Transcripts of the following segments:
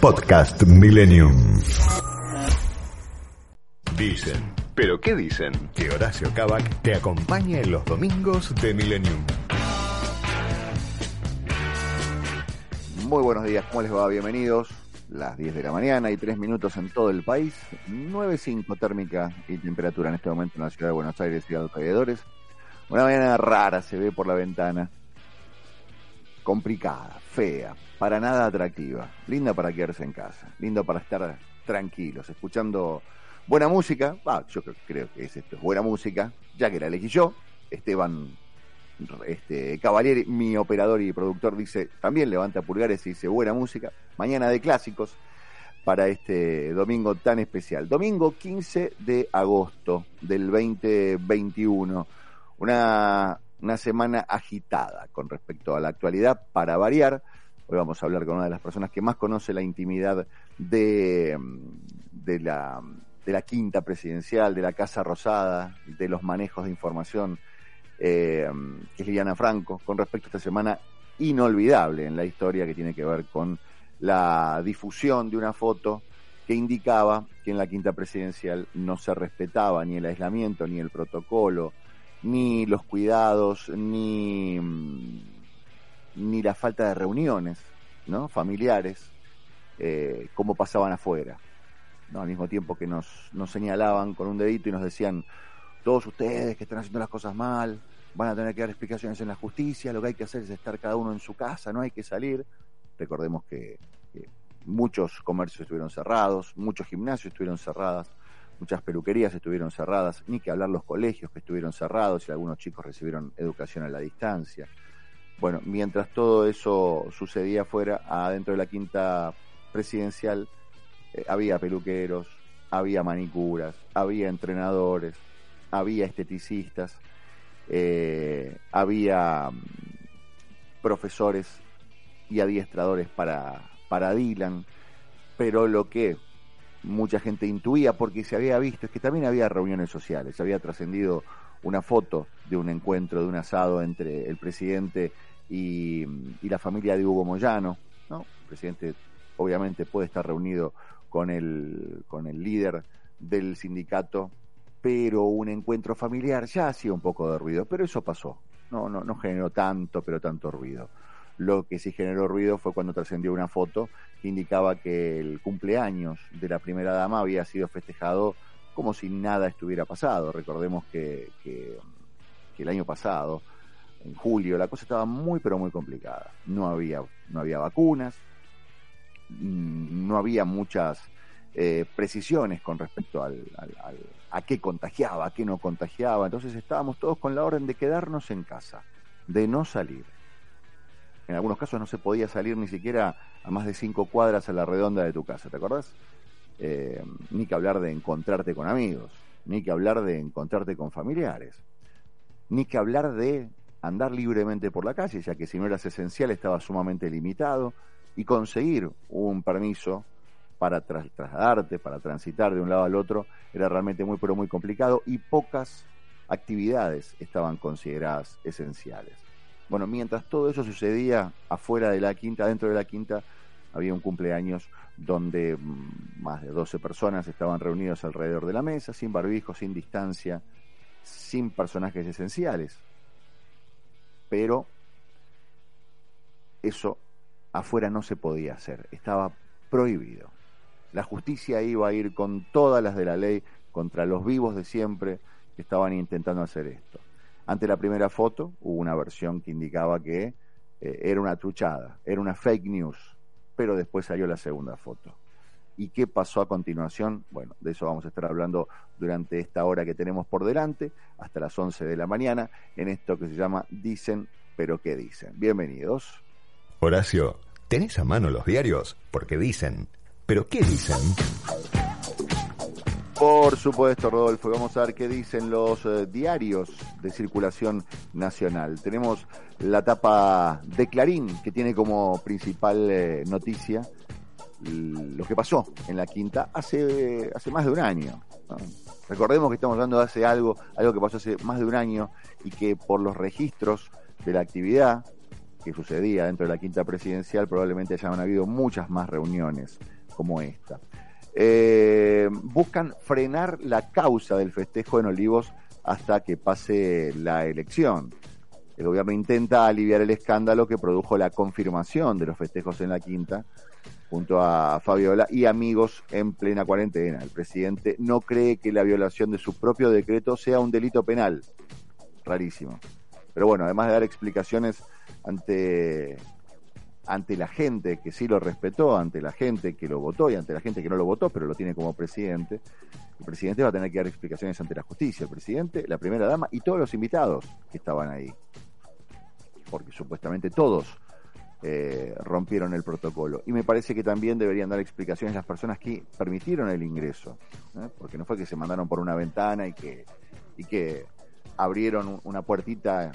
Podcast Millennium. Dicen. ¿Pero qué dicen? Que Horacio Cabac te acompaña en los domingos de Millennium. Muy buenos días, ¿cómo les va? Bienvenidos. Las 10 de la mañana y 3 minutos en todo el país. 9.5 térmica y temperatura en este momento en la ciudad de Buenos Aires y alrededores. Una mañana rara se ve por la ventana. Complicada, fea, para nada atractiva. Linda para quedarse en casa. Linda para estar tranquilos, escuchando buena música. Ah, yo creo, que es buena música, ya que la elegí yo. Esteban este, Cavalieri, mi operador y productor, dice, también levanta pulgares y dice buena música. Mañana de clásicos para este domingo tan especial. Domingo 15 de agosto del 2021. Una, una semana agitada con respecto a la actualidad, para variar. Hoy vamos a hablar con una de las personas que más conoce la intimidad de, de, la, de la quinta presidencial, de la Casa Rosada, de los manejos de información, eh, que es Liliana Franco, con respecto a esta semana inolvidable en la historia que tiene que ver con la difusión de una foto que indicaba que en la quinta presidencial no se respetaba ni el aislamiento, ni el protocolo, ni los cuidados, ni ni la falta de reuniones ¿no? familiares, eh, como pasaban afuera. ¿no? Al mismo tiempo que nos, nos señalaban con un dedito y nos decían, todos ustedes que están haciendo las cosas mal, van a tener que dar explicaciones en la justicia, lo que hay que hacer es estar cada uno en su casa, no hay que salir. Recordemos que, que muchos comercios estuvieron cerrados, muchos gimnasios estuvieron cerrados, muchas peluquerías estuvieron cerradas, ni que hablar los colegios que estuvieron cerrados y algunos chicos recibieron educación a la distancia. Bueno, mientras todo eso sucedía fuera, adentro de la quinta presidencial, eh, había peluqueros, había manicuras, había entrenadores, había esteticistas, eh, había mm, profesores y adiestradores para, para Dylan, pero lo que mucha gente intuía, porque se había visto, es que también había reuniones sociales, se había trascendido una foto de un encuentro, de un asado entre el presidente y, la familia de Hugo Moyano, ¿no? El presidente obviamente puede estar reunido con el, con el líder del sindicato, pero un encuentro familiar ya hacía un poco de ruido, pero eso pasó, no, no, no generó tanto, pero tanto ruido. Lo que sí generó ruido fue cuando trascendió una foto que indicaba que el cumpleaños de la primera dama había sido festejado como si nada estuviera pasado. Recordemos que, el año pasado en julio, la cosa estaba muy pero muy complicada. No había, no había vacunas, mm, no había muchas eh, precisiones con respecto al, a qué contagiaba, a qué no contagiaba. Entonces estábamos todos con la orden de quedarnos en casa, de no salir. En algunos casos no se podía salir ni siquiera a más de cinco cuadras a la redonda de tu casa, ¿te acordás? Eh, ni que hablar de encontrarte con amigos, ni que hablar de encontrarte con familiares, ni que hablar de andar libremente por la calle, ya que si no eras esencial estaba sumamente limitado, y conseguir un permiso para trasladarte, para transitar de un lado al otro, era realmente muy, pero muy complicado, y pocas actividades estaban consideradas esenciales. Bueno, mientras todo eso sucedía afuera de la quinta, dentro de la quinta, había un cumpleaños donde mm, más de 12 personas estaban reunidas alrededor de la mesa, sin barbijo, sin distancia, sin personajes esenciales pero eso afuera no se podía hacer, estaba prohibido. La justicia iba a ir con todas las de la ley contra los vivos de siempre que estaban intentando hacer esto. Ante la primera foto hubo una versión que indicaba que eh, era una truchada, era una fake news, pero después salió la segunda foto. ¿Y qué pasó a continuación? Bueno, de eso vamos a estar hablando durante esta hora que tenemos por delante, hasta las 11 de la mañana, en esto que se llama Dicen, pero ¿qué dicen? Bienvenidos. Horacio, ¿Tenés a mano los diarios? Porque dicen. ¿Pero qué dicen? Por supuesto, Rodolfo. Vamos a ver qué dicen los eh, diarios de circulación nacional. Tenemos la tapa de Clarín, que tiene como principal eh, noticia lo que pasó en la quinta hace, hace más de un año. Recordemos que estamos hablando de hace algo, algo que pasó hace más de un año y que por los registros de la actividad que sucedía dentro de la quinta presidencial probablemente hayan habido muchas más reuniones como esta. Eh, buscan frenar la causa del festejo en Olivos hasta que pase la elección. El gobierno intenta aliviar el escándalo que produjo la confirmación de los festejos en la quinta junto a Fabiola y amigos en plena cuarentena. El presidente no cree que la violación de su propio decreto sea un delito penal. Rarísimo. Pero bueno, además de dar explicaciones ante, ante la gente que sí lo respetó, ante la gente que lo votó y ante la gente que no lo votó, pero lo tiene como presidente, el presidente va a tener que dar explicaciones ante la justicia. El presidente, la primera dama y todos los invitados que estaban ahí. Porque supuestamente todos eh, rompieron el protocolo. Y me parece que también deberían dar explicaciones las personas que permitieron el ingreso, porque no fue que se mandaron por una ventana y que, y que abrieron una puertita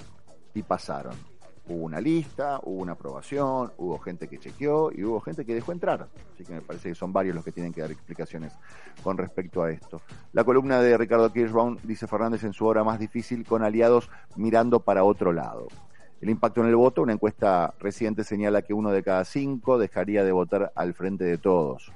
y pasaron. Hubo una lista, hubo una aprobación, hubo gente que chequeó y hubo gente que dejó entrar. Así que me parece que son varios los que tienen que dar explicaciones con respecto a esto. La columna de Ricardo Kirschbaum dice Fernández en su hora más difícil con aliados mirando para otro lado. El impacto en el voto, una encuesta reciente señala que uno de cada cinco dejaría de votar al frente de todos.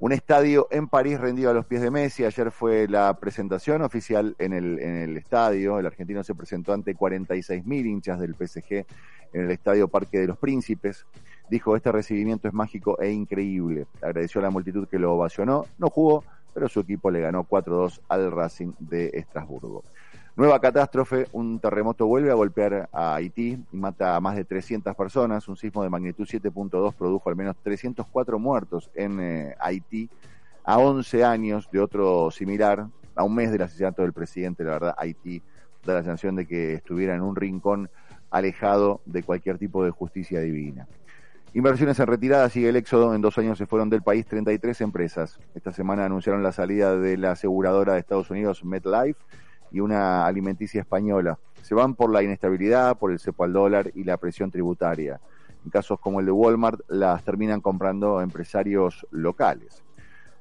Un estadio en París rendido a los pies de Messi. Ayer fue la presentación oficial en el, estadio. El argentino se presentó ante 46.000 hinchas del PSG en el estadio Parque de los Príncipes. Dijo, este recibimiento es mágico e increíble. Agradeció a la multitud que lo ovacionó. No jugó, pero su equipo le ganó 4-2 al Racing de Estrasburgo. Nueva catástrofe, un terremoto vuelve a golpear a Haití y mata a más de 300 personas. Un sismo de magnitud 7.2 produjo al menos 304 muertos en eh, Haití a 11 años de otro similar, a un mes del asesinato del presidente. La verdad, Haití da la sensación de que estuviera en un rincón alejado de cualquier tipo de justicia divina. Inversiones en retirada, sigue el éxodo. En dos años se fueron del país 33 empresas. Esta semana anunciaron la salida de la aseguradora de Estados Unidos, MetLife y una alimenticia española. Se van por la inestabilidad, por el cepo al dólar y la presión tributaria. En casos como el de Walmart, las terminan comprando empresarios locales.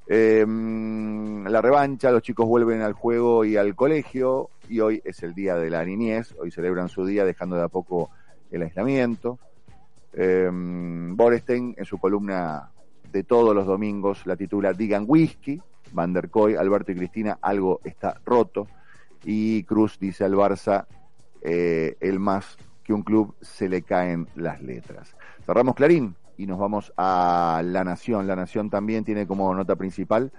Em, la revancha, los chicos vuelven al juego y al colegio y hoy es el día de la niñez, hoy celebran su día dejando de a poco el aislamiento. Eh, Borestein en su columna de todos los domingos la titula Digan Whisky, Van der Koy, Alberto y Cristina, algo está roto y Cruz dice al Barça, eh, el más que un club se le caen las letras. Cerramos Clarín y nos vamos a La Nación. La Nación también tiene como nota principal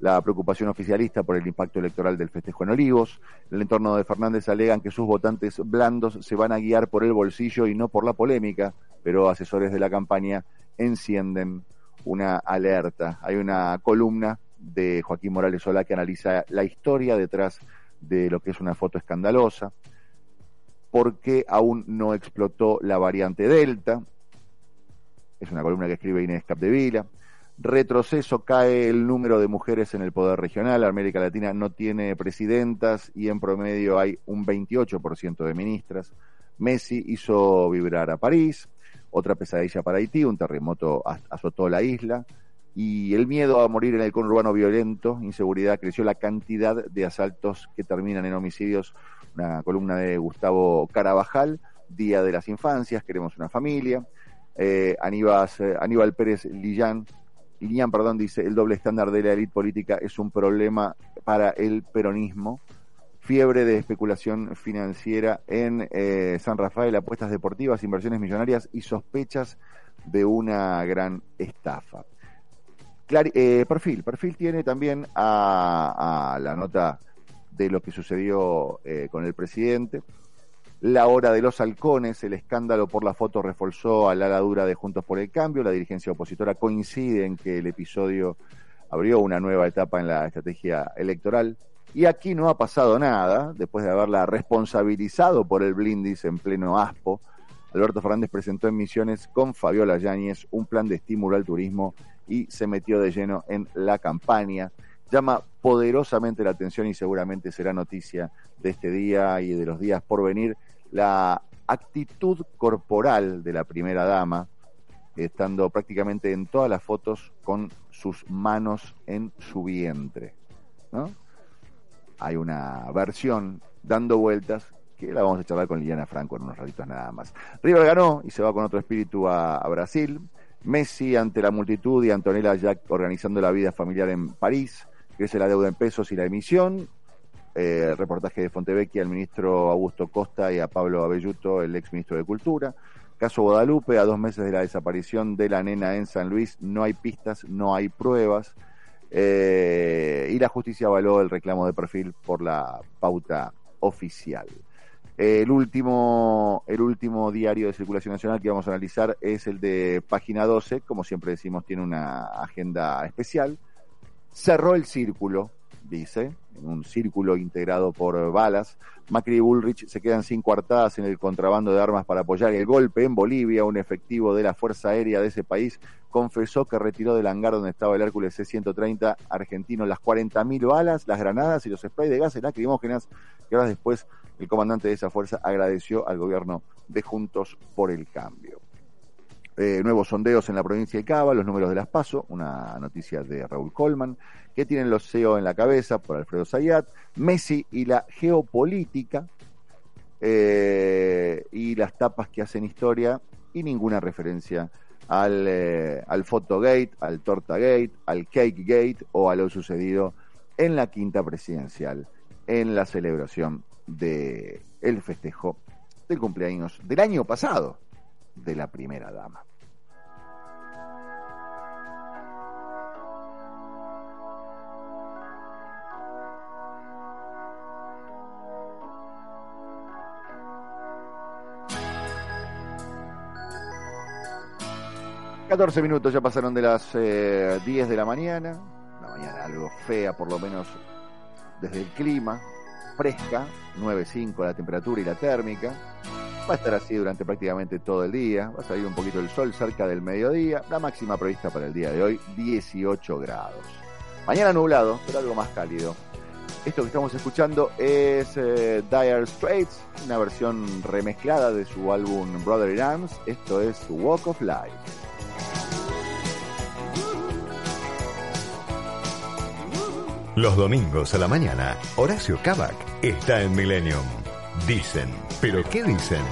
la preocupación oficialista por el impacto electoral del festejo en Olivos. En el entorno de Fernández alegan que sus votantes blandos se van a guiar por el bolsillo y no por la polémica, pero asesores de la campaña encienden una alerta. Hay una columna de Joaquín Morales Sola que analiza la historia detrás de lo que es una foto escandalosa, porque aún no explotó la variante Delta, es una columna que escribe Inés Capdevila, retroceso cae el número de mujeres en el poder regional, América Latina no tiene presidentas y en promedio hay un 28% de ministras, Messi hizo vibrar a París, otra pesadilla para Haití, un terremoto azotó la isla, y el miedo a morir en el conurbano violento, inseguridad, creció la cantidad de asaltos que terminan en homicidios. Una columna de Gustavo Carabajal, Día de las Infancias, Queremos una familia. Eh, Aníbal, eh, Aníbal Pérez Lillán, Lillán, perdón, dice, el doble estándar de la élite política es un problema para el peronismo. Fiebre de especulación financiera en eh, San Rafael, apuestas deportivas, inversiones millonarias y sospechas de una gran estafa. Eh, perfil, perfil tiene también a, la nota de lo que sucedió eh, con el presidente. La hora de los halcones, el escándalo por la foto reforzó a la ala dura de Juntos por el Cambio. La dirigencia opositora coincide en que el episodio abrió una nueva etapa en la estrategia electoral. Y aquí no ha pasado nada, después de haberla responsabilizado por el blindis en pleno aspo. Alberto Fernández presentó en Misiones con Fabiola Yáñez un plan de estímulo al turismo y se metió de lleno en la campaña. Llama poderosamente la atención y seguramente será noticia de este día y de los días por venir la actitud corporal de la primera dama, estando prácticamente en todas las fotos con sus manos en su vientre. ¿no? Hay una versión dando vueltas que la vamos a charlar con Liliana Franco en unos ratitos nada más. River ganó y se va con otro espíritu a, a Brasil. Messi ante la multitud y Antonella Jack organizando la vida familiar en París. Crece la deuda en pesos y la emisión. Eh, reportaje de Fontevecchia al ministro Augusto Costa y a Pablo Abelluto, el ex ministro de Cultura. Caso Guadalupe, a dos meses de la desaparición de la nena en San Luis, no hay pistas, no hay pruebas. Eh, y la justicia avaló el reclamo de perfil por la pauta oficial. El último, el último diario de circulación nacional que vamos a analizar es el de página 12, como siempre decimos, tiene una agenda especial. Cerró el círculo, dice, en un círculo integrado por balas. Macri y Bullrich se quedan sin coartadas en el contrabando de armas para apoyar el golpe en Bolivia. Un efectivo de la Fuerza Aérea de ese país confesó que retiró del hangar donde estaba el Hércules C-130 argentino las 40.000 balas, las granadas y los sprays de gases lacrimógenas que horas después el comandante de esa fuerza agradeció al gobierno de Juntos por el Cambio. Eh, nuevos sondeos en la provincia de Cava, los números de las PASO, una noticia de Raúl Colman, que tienen los CEO en la cabeza por Alfredo Zayat, Messi y la geopolítica, eh, y las tapas que hacen historia, y ninguna referencia al, eh, al Photogate, al Tortagate, al Cakegate o a lo sucedido en la quinta presidencial, en la celebración del el festejo del cumpleaños del año pasado de la primera dama. Catorce minutos ya pasaron de las eh, 10 de la mañana, una mañana algo fea por lo menos desde el clima, fresca, 9.5 la temperatura y la térmica. Va a estar así durante prácticamente todo el día. Va a salir un poquito el sol cerca del mediodía. La máxima prevista para el día de hoy, 18 grados. Mañana nublado, pero algo más cálido. Esto que estamos escuchando es eh, Dire Straits, una versión remezclada de su álbum Brother in Arms. Esto es Walk of Life. Los domingos a la mañana, Horacio Cabac está en Millennium. Dicen, ¿pero qué dicen?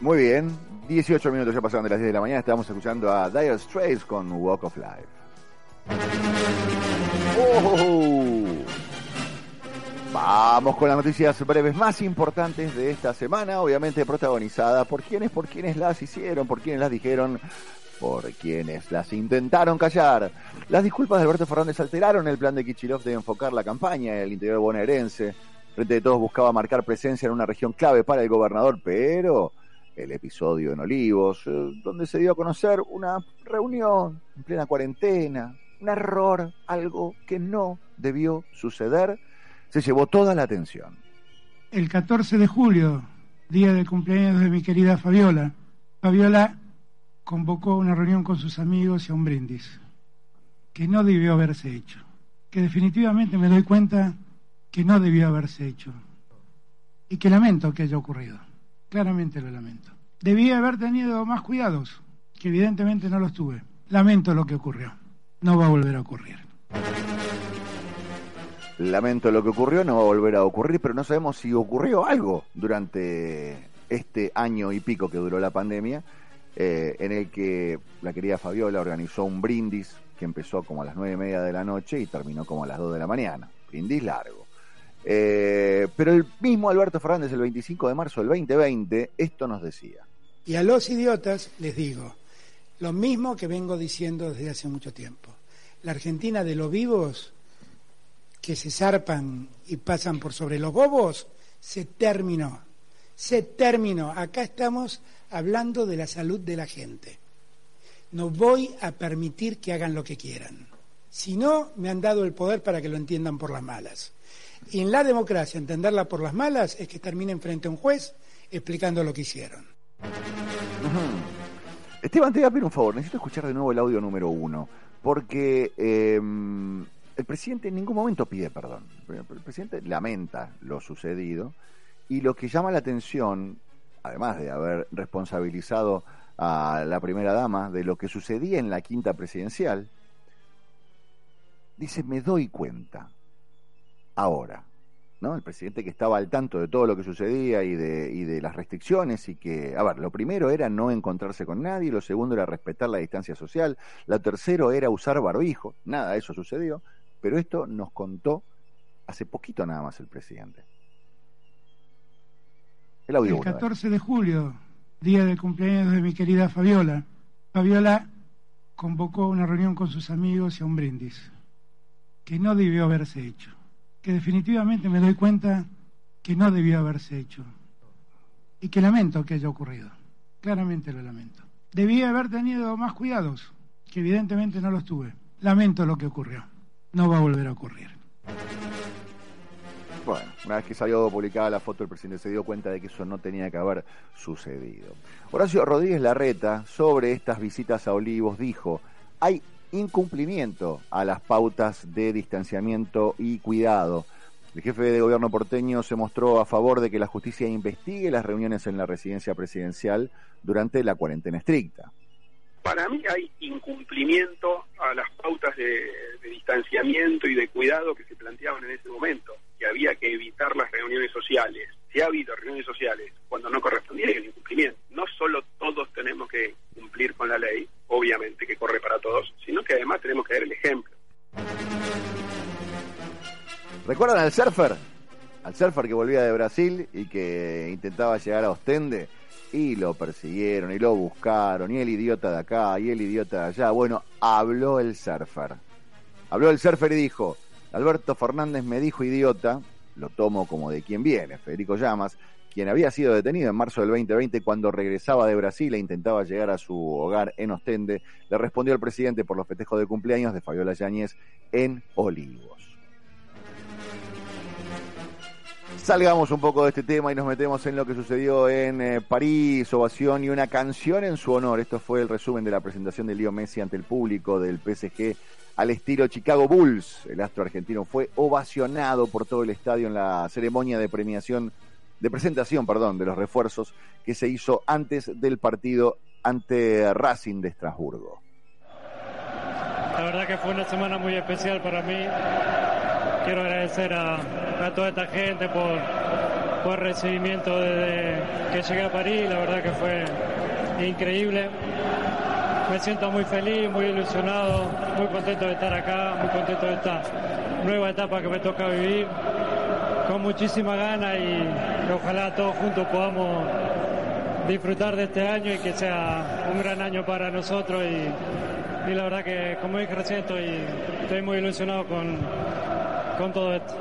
Muy bien, 18 minutos ya pasaron de las 10 de la mañana, estamos escuchando a Dire Straits con Walk of Life. Oh. Vamos con las noticias breves más importantes de esta semana, obviamente protagonizada por quienes, por quienes las hicieron, por quienes las dijeron, por quienes las intentaron callar. Las disculpas de Alberto Fernández alteraron el plan de Kichilov de enfocar la campaña en el interior bonaerense. Frente de todos buscaba marcar presencia en una región clave para el gobernador, pero el episodio en Olivos, eh, donde se dio a conocer una reunión en plena cuarentena, un error, algo que no debió suceder, se llevó toda la atención. El 14 de julio, día del cumpleaños de mi querida Fabiola, Fabiola convocó una reunión con sus amigos y a un brindis, que no debió haberse hecho, que definitivamente me doy cuenta que no debió haberse hecho y que lamento que haya ocurrido, claramente lo lamento. Debía haber tenido más cuidados, que evidentemente no los tuve. Lamento lo que ocurrió, no va a volver a ocurrir. Lamento lo que ocurrió, no va a volver a ocurrir, pero no sabemos si ocurrió algo durante este año y pico que duró la pandemia, eh, en el que la querida Fabiola organizó un brindis que empezó como a las nueve y media de la noche y terminó como a las dos de la mañana. Brindis largo. Eh, pero el mismo Alberto Fernández, el 25 de marzo del 2020, esto nos decía. Y a los idiotas les digo lo mismo que vengo diciendo desde hace mucho tiempo. La Argentina de los vivos que se zarpan y pasan por sobre los bobos, se terminó. Se terminó. Acá estamos hablando de la salud de la gente. No voy a permitir que hagan lo que quieran. Si no, me han dado el poder para que lo entiendan por las malas. Y en la democracia, entenderla por las malas es que terminen frente a un juez explicando lo que hicieron. Esteban, te voy a pedir un favor. Necesito escuchar de nuevo el audio número uno. Porque eh, el presidente en ningún momento pide perdón. El presidente lamenta lo sucedido. Y lo que llama la atención, además de haber responsabilizado a la primera dama de lo que sucedía en la quinta presidencial, dice, me doy cuenta ahora. ¿no? El presidente que estaba al tanto de todo lo que sucedía y de, y de las restricciones y que, a ver, lo primero era no encontrarse con nadie, lo segundo era respetar la distancia social, lo tercero era usar barbijo, nada de eso sucedió, pero esto nos contó hace poquito nada más el presidente. El, audio el 14 de julio, día del cumpleaños de mi querida Fabiola, Fabiola convocó una reunión con sus amigos y a un brindis, que no debió haberse hecho que definitivamente me doy cuenta que no debió haberse hecho y que lamento que haya ocurrido. Claramente lo lamento. Debía haber tenido más cuidados, que evidentemente no los tuve. Lamento lo que ocurrió. No va a volver a ocurrir. Bueno, una vez que salió publicada la foto, el presidente se dio cuenta de que eso no tenía que haber sucedido. Horacio Rodríguez Larreta, sobre estas visitas a Olivos, dijo, hay incumplimiento a las pautas de distanciamiento y cuidado. El jefe de gobierno porteño se mostró a favor de que la justicia investigue las reuniones en la residencia presidencial durante la cuarentena estricta. Para mí hay incumplimiento a las pautas de, distanciamiento y de cuidado que se planteaban en ese momento, que había que evitar las reuniones sociales. Si ha habido reuniones sociales cuando no correspondía, hay un incumplimiento. No solo todos tenemos que cumplir con la ley, obviamente que corre para todos, sino que además tenemos que dar el ejemplo. ¿Recuerdan al surfer? Al surfer que volvía de Brasil y que intentaba llegar a Ostende y lo persiguieron y lo buscaron y el idiota de acá y el idiota de allá. Bueno, habló el surfer. Habló el surfer y dijo, Alberto Fernández me dijo idiota, lo tomo como de quien viene, Federico Llamas, quien había sido detenido en marzo del 2020 cuando regresaba de Brasil e intentaba llegar a su hogar en Ostende, le respondió al presidente por los festejos de cumpleaños de Fabiola Yáñez en Olivos. Salgamos un poco de este tema y nos metemos en lo que sucedió en eh, París, ovación y una canción en su honor. Esto fue el resumen de la presentación de Leo Messi ante el público del PSG al estilo Chicago Bulls. El astro argentino fue ovacionado por todo el estadio en la ceremonia de premiación de presentación, perdón, de los refuerzos que se hizo antes del partido ante Racing de Estrasburgo. La verdad que fue una semana muy especial para mí. Quiero agradecer a, toda esta gente por, por el recibimiento desde que llegué a París, la verdad que fue increíble. Me siento muy feliz, muy ilusionado, muy contento de estar acá, muy contento de esta nueva etapa que me toca vivir, con muchísima gana y ojalá todos juntos podamos disfrutar de este año y que sea un gran año para nosotros y, la verdad que como dije recién estoy, estoy muy ilusionado con, con todo esto.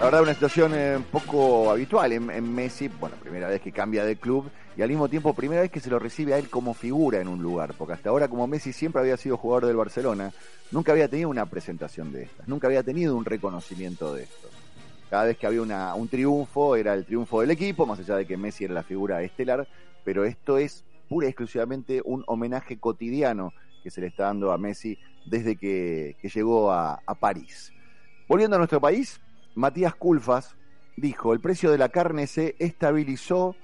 La verdad, una situación eh, un poco habitual en, Messi. Bueno, primera vez que cambia de club y al mismo tiempo primera vez que se lo recibe a él como figura en un lugar. Porque hasta ahora, como Messi siempre había sido jugador del Barcelona, nunca había tenido una presentación de estas, nunca había tenido un reconocimiento de esto. Cada vez que había un triunfo, era el triunfo del equipo, más allá de que Messi era la figura estelar. Pero esto es pura y exclusivamente un homenaje cotidiano que se le está dando a Messi desde que, llegó a París. Volviendo a nuestro país, Matías Culfas dijo, el precio de la carne se estabilizó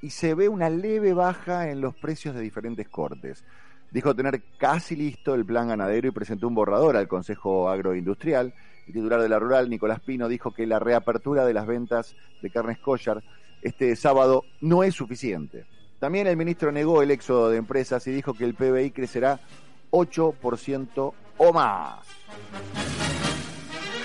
y se ve una leve baja en los precios de diferentes cortes. Dijo tener casi listo el plan ganadero y presentó un borrador al Consejo Agroindustrial. El titular de la rural, Nicolás Pino, dijo que la reapertura de las ventas de carnes kosher este sábado no es suficiente. También el ministro negó el éxodo de empresas y dijo que el PBI crecerá 8% o más.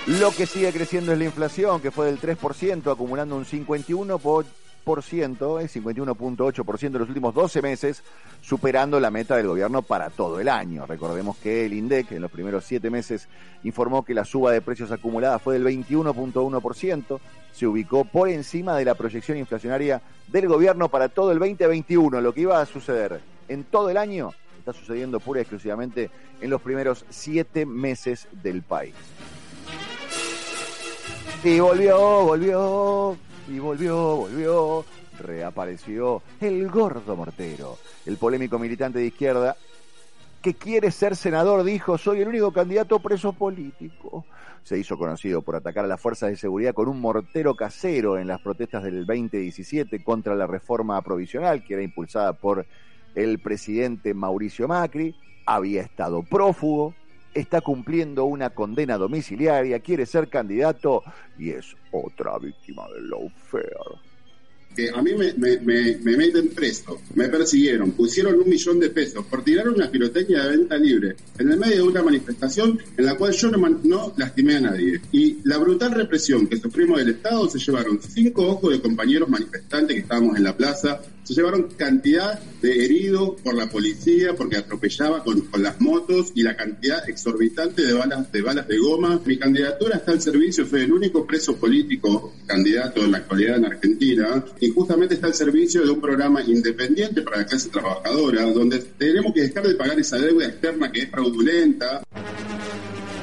Lo que sigue creciendo es la inflación, que fue del 3%, acumulando un 51%, 51.8% en los últimos 12 meses, superando la meta del gobierno para todo el año. Recordemos que el INDEC en los primeros 7 meses informó que la suba de precios acumulada fue del 21.1%, se ubicó por encima de la proyección inflacionaria del gobierno para todo el 2021. Lo que iba a suceder en todo el año está sucediendo pura y exclusivamente en los primeros 7 meses del país. Y volvió, volvió, y volvió, volvió. Reapareció el gordo mortero, el polémico militante de izquierda que quiere ser senador, dijo, soy el único candidato preso político. Se hizo conocido por atacar a las fuerzas de seguridad con un mortero casero en las protestas del 2017 contra la reforma provisional que era impulsada por el presidente Mauricio Macri. Había estado prófugo, está cumpliendo una condena domiciliaria, quiere ser candidato y es otra víctima del lawfare que a mí me, meten preso, me persiguieron, pusieron un millón de pesos por tirar una pirotecnia de venta libre en el medio de una manifestación en la cual yo no, no lastimé a nadie. Y la brutal represión que sufrimos del Estado se llevaron cinco ojos de compañeros manifestantes que estábamos en la plaza, se llevaron cantidad de heridos por la policía porque atropellaba con, con, las motos y la cantidad exorbitante de balas, de balas de goma. Mi candidatura está al servicio, soy el único preso político candidato en la actualidad en Argentina y justamente está al servicio de un programa independiente para la clase trabajadora donde tenemos que dejar de pagar esa deuda externa que es fraudulenta.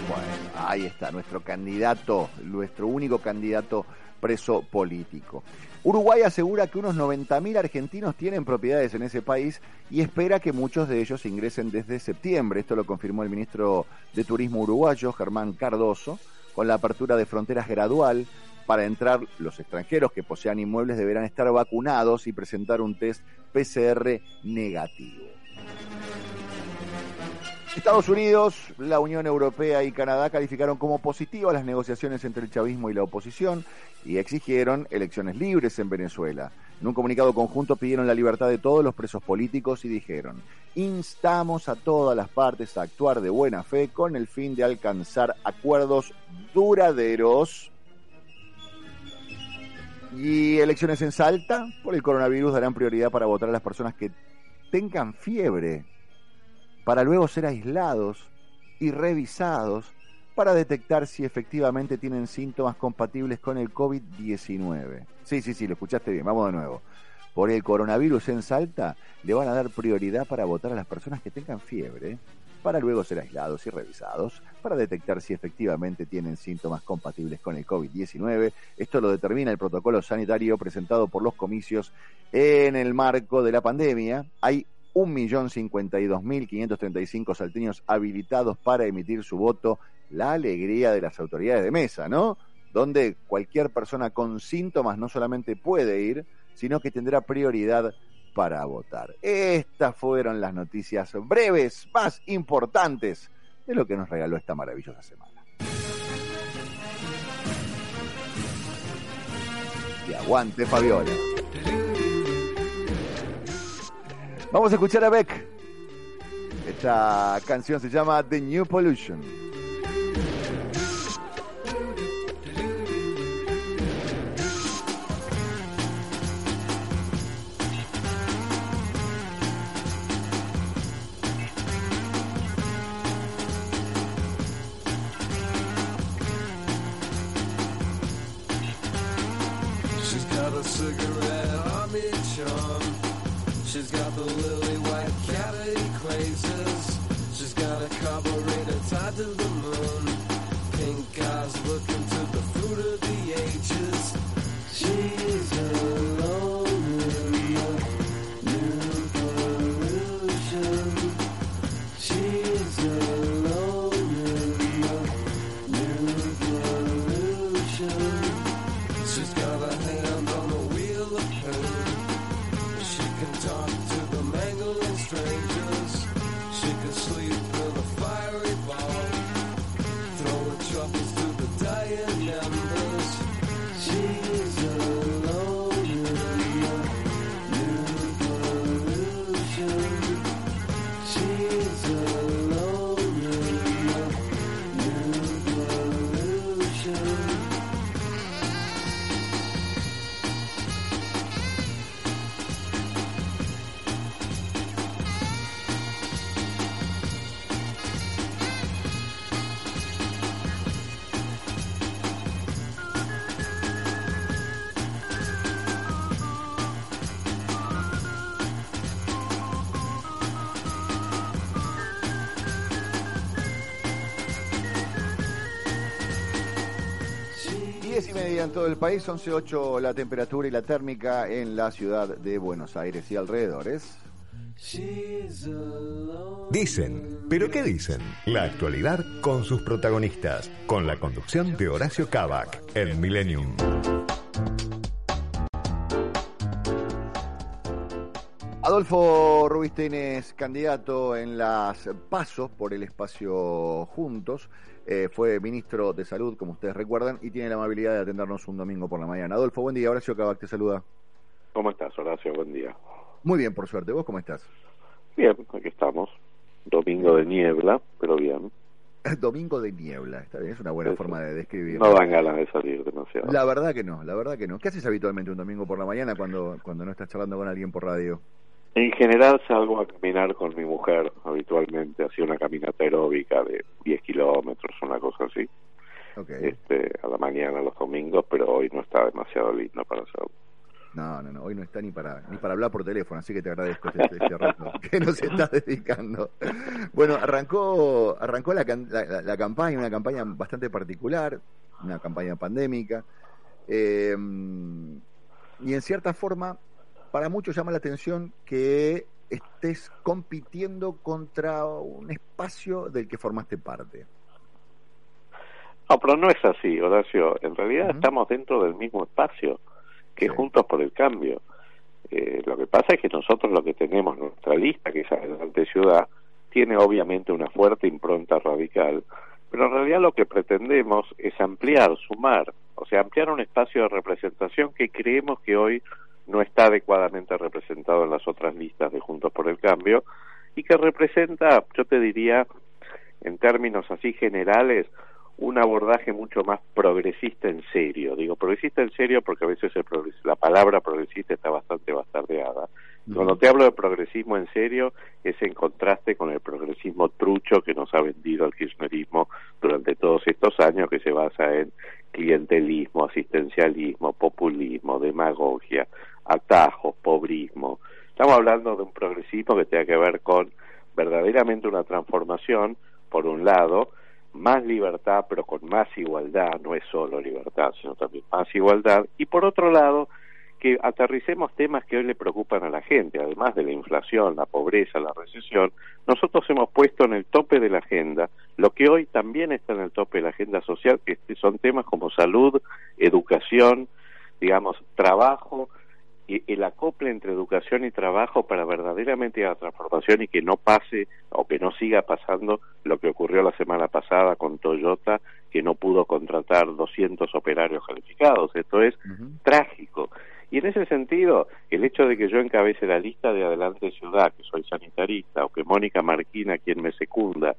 Bueno, ahí está nuestro candidato, nuestro único candidato preso político. Uruguay asegura que unos 90.000 argentinos tienen propiedades en ese país y espera que muchos de ellos ingresen desde septiembre. Esto lo confirmó el ministro de Turismo uruguayo, Germán Cardoso, con la apertura de fronteras gradual. Para entrar, los extranjeros que posean inmuebles deberán estar vacunados y presentar un test PCR negativo. Estados Unidos, la Unión Europea y Canadá calificaron como positivas las negociaciones entre el chavismo y la oposición y exigieron elecciones libres en Venezuela. En un comunicado conjunto pidieron la libertad de todos los presos políticos y dijeron, instamos a todas las partes a actuar de buena fe con el fin de alcanzar acuerdos duraderos. Y elecciones en Salta, por el coronavirus darán prioridad para votar a las personas que tengan fiebre para luego ser aislados y revisados para detectar si efectivamente tienen síntomas compatibles con el COVID-19. Sí, sí, sí, lo escuchaste bien, vamos de nuevo. Por el coronavirus en Salta le van a dar prioridad para votar a las personas que tengan fiebre, para luego ser aislados y revisados, para detectar si efectivamente tienen síntomas compatibles con el COVID-19. Esto lo determina el protocolo sanitario presentado por los comicios en el marco de la pandemia. Hay 1.052.535 salteños habilitados para emitir su voto, la alegría de las autoridades de mesa, ¿no? Donde cualquier persona con síntomas no solamente puede ir, sino que tendrá prioridad para votar. Estas fueron las noticias breves más importantes de lo que nos regaló esta maravillosa semana. Guante Fabiola. Vamos a escuchar a Beck. Esta canción se llama The New Pollution. 10 y media en todo el país, 11.8 la temperatura y la térmica en la ciudad de Buenos Aires y alrededores. Dicen, pero ¿qué dicen? La actualidad con sus protagonistas, con la conducción de Horacio Cabac en Millennium. Adolfo Rubinstein es candidato en las pasos por el espacio Juntos. Eh, fue ministro de Salud, como ustedes recuerdan, y tiene la amabilidad de atendernos un domingo por la mañana. Adolfo, buen día. Horacio Cabac te saluda. ¿Cómo estás, Horacio? Buen día. Muy bien, por suerte. ¿Vos cómo estás? Bien, aquí estamos. Domingo de niebla, pero bien. Domingo de niebla, está bien, es una buena forma de describir. No dan ganas de salir demasiado. La verdad que no, la verdad que no. ¿Qué haces habitualmente un domingo por la mañana cuando, cuando no estás charlando con alguien por radio? En general salgo a caminar con mi mujer habitualmente, hacía una caminata aeróbica de 10 kilómetros, una cosa así, Ok. este, a la mañana los domingos, pero hoy no está demasiado lindo para hacerlo. No, no, no, hoy no está ni para ni para hablar por teléfono, así que te agradezco este, este rato que nos estás dedicando. Bueno, arrancó arrancó la, la- la campaña, una campaña bastante particular, una campaña pandémica, eh, y en cierta forma, para muchos llama la atención que estés compitiendo contra un espacio del que formaste parte. No, pero no es así, Horacio. En realidad estamos dentro del mismo espacio que Sí. Juntos por el Cambio. Eh, lo que pasa es que nosotros lo que tenemos, nuestra lista, que es Adelante Ciudad, tiene obviamente una fuerte impronta radical, pero en realidad lo que pretendemos es ampliar, sumar, o sea, ampliar un espacio de representación que creemos que hoy no está adecuadamente representado en las otras listas de Juntos por el Cambio y que representa, yo te diría, en términos así generales, un abordaje mucho más progresista en serio. Digo progresista en serio porque a veces el progres- la palabra progresista está bastante bastardeada. Cuando te hablo de progresismo en serio es en contraste con el progresismo trucho que nos ha vendido el kirchnerismo durante todos estos años que se basa en clientelismo, asistencialismo, populismo, demagogia, atajos, pobrismo. Estamos hablando de un progresismo que tenga que ver con verdaderamente una transformación, por un lado, más libertad, pero con más igualdad, no es solo libertad, sino también más igualdad, y por otro lado, que aterricemos temas que hoy le preocupan a la gente, además de la inflación, la pobreza, la recesión, nosotros hemos puesto en el tope de la agenda lo que hoy también está en el tope de la agenda social, que son temas como salud, educación, digamos, trabajo, el acople entre educación y trabajo para verdaderamente la transformación y que no pase o que no siga pasando lo que ocurrió la semana pasada con Toyota, que no pudo contratar 200 operarios calificados. Esto es trágico. Y en ese sentido, el hecho de que yo encabece la lista de Adelante Ciudad, que soy sanitarista, o que Mónica Marquina, quien me secunda,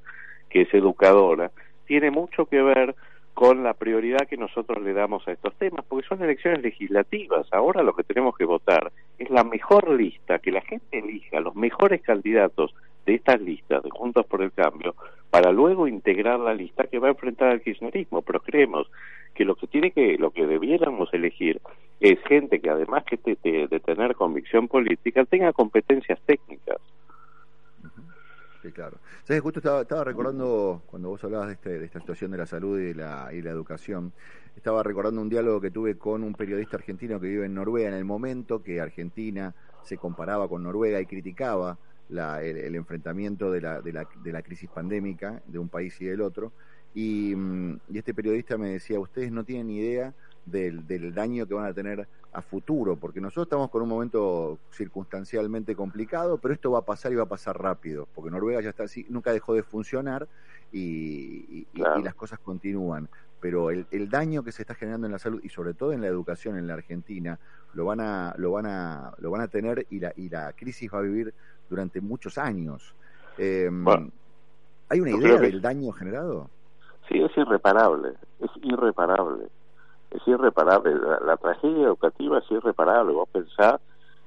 que es educadora, tiene mucho que ver con la prioridad que nosotros le damos a estos temas, porque son elecciones legislativas. Ahora lo que tenemos que votar es la mejor lista, que la gente elija los mejores candidatos de estas listas de Juntos por el Cambio, para luego integrar la lista que va a enfrentar al kirchnerismo. Pero creemos que lo que tiene que, lo que debiéramos elegir es gente que además que te- de tener convicción política tenga competencias técnicas. Sí, claro. ¿Sabes? Justo estaba, recordando, cuando vos hablabas de, este- de esta situación de la salud y de la, y la educación, estaba recordando un diálogo que tuve con un periodista argentino que vive en Noruega en el momento que Argentina se comparaba con Noruega y criticaba la- el, el enfrentamiento de la, de, la, de la crisis pandémica de un país y del otro. Y, mm, y este periodista me decía, ustedes no tienen idea del, del daño que van a tener a futuro, porque nosotros estamos con un momento circunstancialmente complicado, pero esto va a pasar y va a pasar rápido, porque Noruega ya está así, nunca dejó de funcionar y, y- y- Claro. y las cosas continúan. Pero el, el daño que se está generando en la salud y sobre todo en la educación en la Argentina lo van a lo van a lo van a tener y la y la crisis va a vivir durante muchos años. Eh, Bueno, ¿Hay una idea que- del daño generado? Sí, es irreparable, es irreparable, es irreparable. La, tragedia educativa es irreparable. Vos pensás,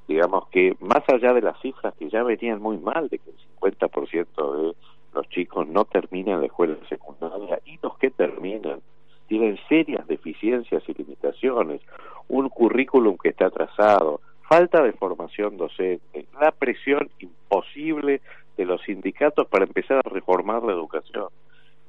digamos, que más allá de las cifras que ya venían muy mal, de que el 50% de los chicos no terminan la escuela secundaria y los que terminan tienen serias deficiencias y limitaciones, un currículum que está atrasado, falta de formación docente, la presión imposible de los sindicatos para empezar a reformar la educación.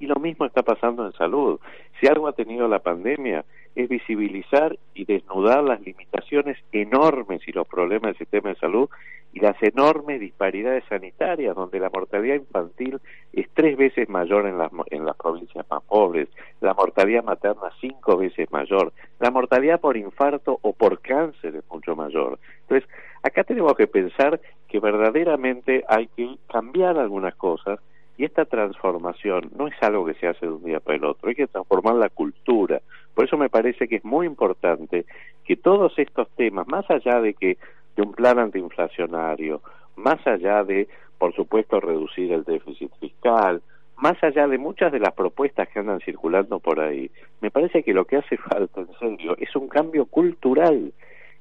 Y lo mismo está pasando en salud. Si algo ha tenido la pandemia es visibilizar y desnudar las limitaciones enormes y los problemas del sistema de salud y las enormes disparidades sanitarias, donde la mortalidad infantil es tres veces mayor en las, en las provincias más pobres, la mortalidad materna cinco veces mayor, la mortalidad por infarto o por cáncer es mucho mayor. Entonces, acá tenemos que pensar que verdaderamente hay que cambiar algunas cosas y esta transformación no es algo que se hace de un día para el otro, hay que transformar la cultura. Por eso me parece que es muy importante que todos estos temas, más allá de que de un plan antiinflacionario, más allá de, por supuesto, reducir el déficit fiscal, más allá de muchas de las propuestas que andan circulando por ahí, me parece que lo que hace falta, en serio, es un cambio cultural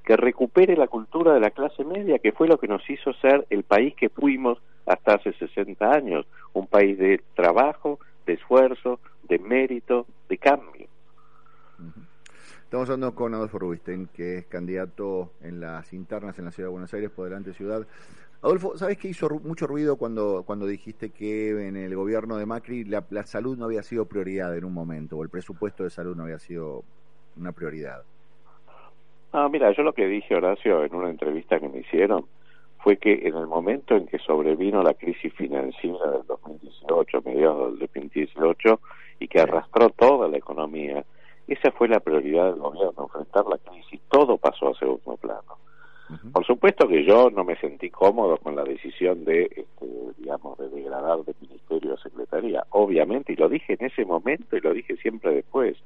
que recupere la cultura de la clase media, que fue lo que nos hizo ser el país que fuimos hasta hace 60 años, un país de trabajo, de esfuerzo, de mérito, de cambio. Estamos hablando con Adolfo Rubinstein, que es candidato en las internas en la Ciudad de Buenos Aires por delante ciudad. Adolfo, ¿sabes qué hizo ru- mucho ruido cuando, cuando dijiste que en el gobierno de Macri la, la salud no había sido prioridad en un momento, o el presupuesto de salud no había sido una prioridad? Ah, mira, yo lo que dije, Horacio, en una entrevista que me hicieron, fue que en el momento en que sobrevino la crisis financiera del 2018, mediados del 2018, y que arrastró toda la economía, esa fue la prioridad del gobierno, enfrentar la crisis. Todo pasó a segundo plano. Por supuesto que yo no me sentí cómodo con la decisión de, este, digamos, de degradar de ministerio a secretaría. Obviamente, y lo dije en ese momento y lo dije siempre después.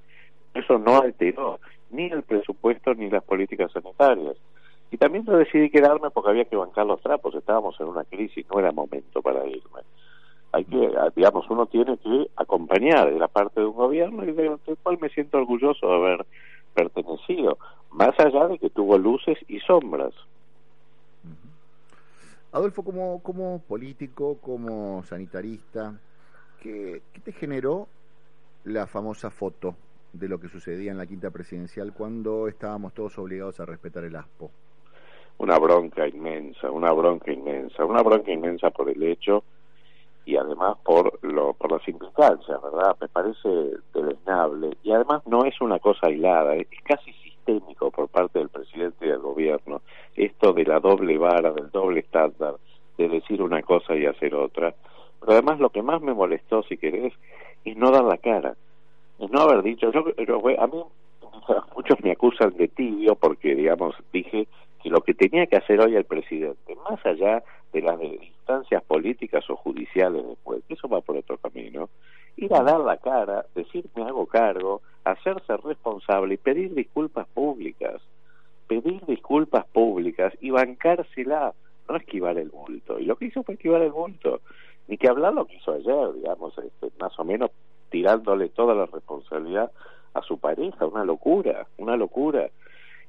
Eso no alteró ni el presupuesto ni las políticas sanitarias. Y también yo decidí quedarme porque había que bancar los trapos. Estábamos en una crisis, no era momento para irme. Hay que, digamos, uno tiene que acompañar de la parte de un gobierno y del del cual me siento orgulloso de haber pertenecido, más allá de que tuvo luces y sombras. Adolfo, como, como político, como sanitarista, ¿qué, qué te generó la famosa foto de lo que sucedía en la quinta presidencial cuando estábamos todos obligados a respetar el ASPO? Una bronca inmensa, una bronca inmensa, una bronca inmensa por el hecho y además por lo por las implicancias, ¿verdad? Me parece deleznable y además no es una cosa aislada, es casi sistémico por parte del presidente y del gobierno esto de la doble vara, del doble estándar, de decir una cosa y hacer otra. Pero además lo que más me molestó, si querés, es no dar la cara, es no haber dicho, yo, yo a mí muchos me acusan de tibio porque, digamos, dije que lo que tenía que hacer hoy el presidente, más allá de las instancias políticas o judiciales después, que eso va por otro camino, ir a dar la cara, decir me hago cargo, hacerse responsable y pedir disculpas públicas, pedir disculpas públicas y bancársela, no esquivar el bulto. Y lo que hizo fue esquivar el bulto. Ni que hablar lo que hizo ayer, digamos, este, más o menos tirándole toda la responsabilidad a su pareja, una locura, una locura.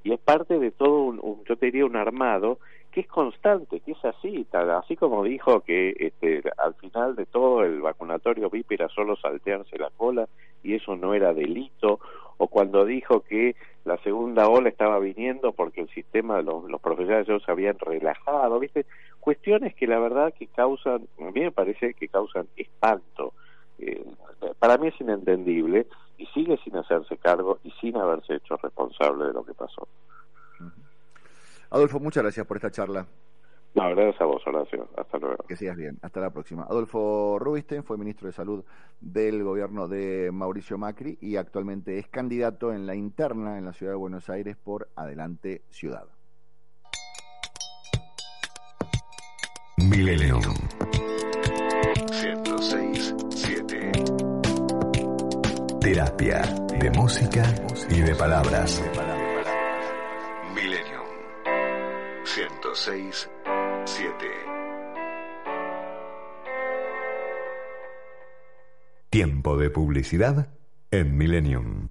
Y es parte de todo un, un yo te diría, un armado que es constante, que es así, tal, así como dijo que este, al final de todo el vacunatorio VIP era solo saltearse la cola y eso no era delito, o cuando dijo que la segunda ola estaba viniendo porque el sistema, los, los profesionales se habían relajado, ¿viste? Cuestiones que la verdad que causan, a mí me parece que causan espanto. Eh, para mí es inentendible sigue sin hacerse cargo y sin haberse hecho responsable de lo que pasó. Adolfo, muchas gracias por esta charla. No, gracias a vos, Horacio. Hasta luego. Que sigas bien. Hasta la próxima. Adolfo Rubinstein fue ministro de Salud del gobierno de Mauricio Macri y actualmente es candidato en la interna en la ciudad de Buenos Aires por Adelante Ciudad. Millennium. 106.7 Terapia de música y de palabras. Millennium 106.7 Tiempo de publicidad en Millennium.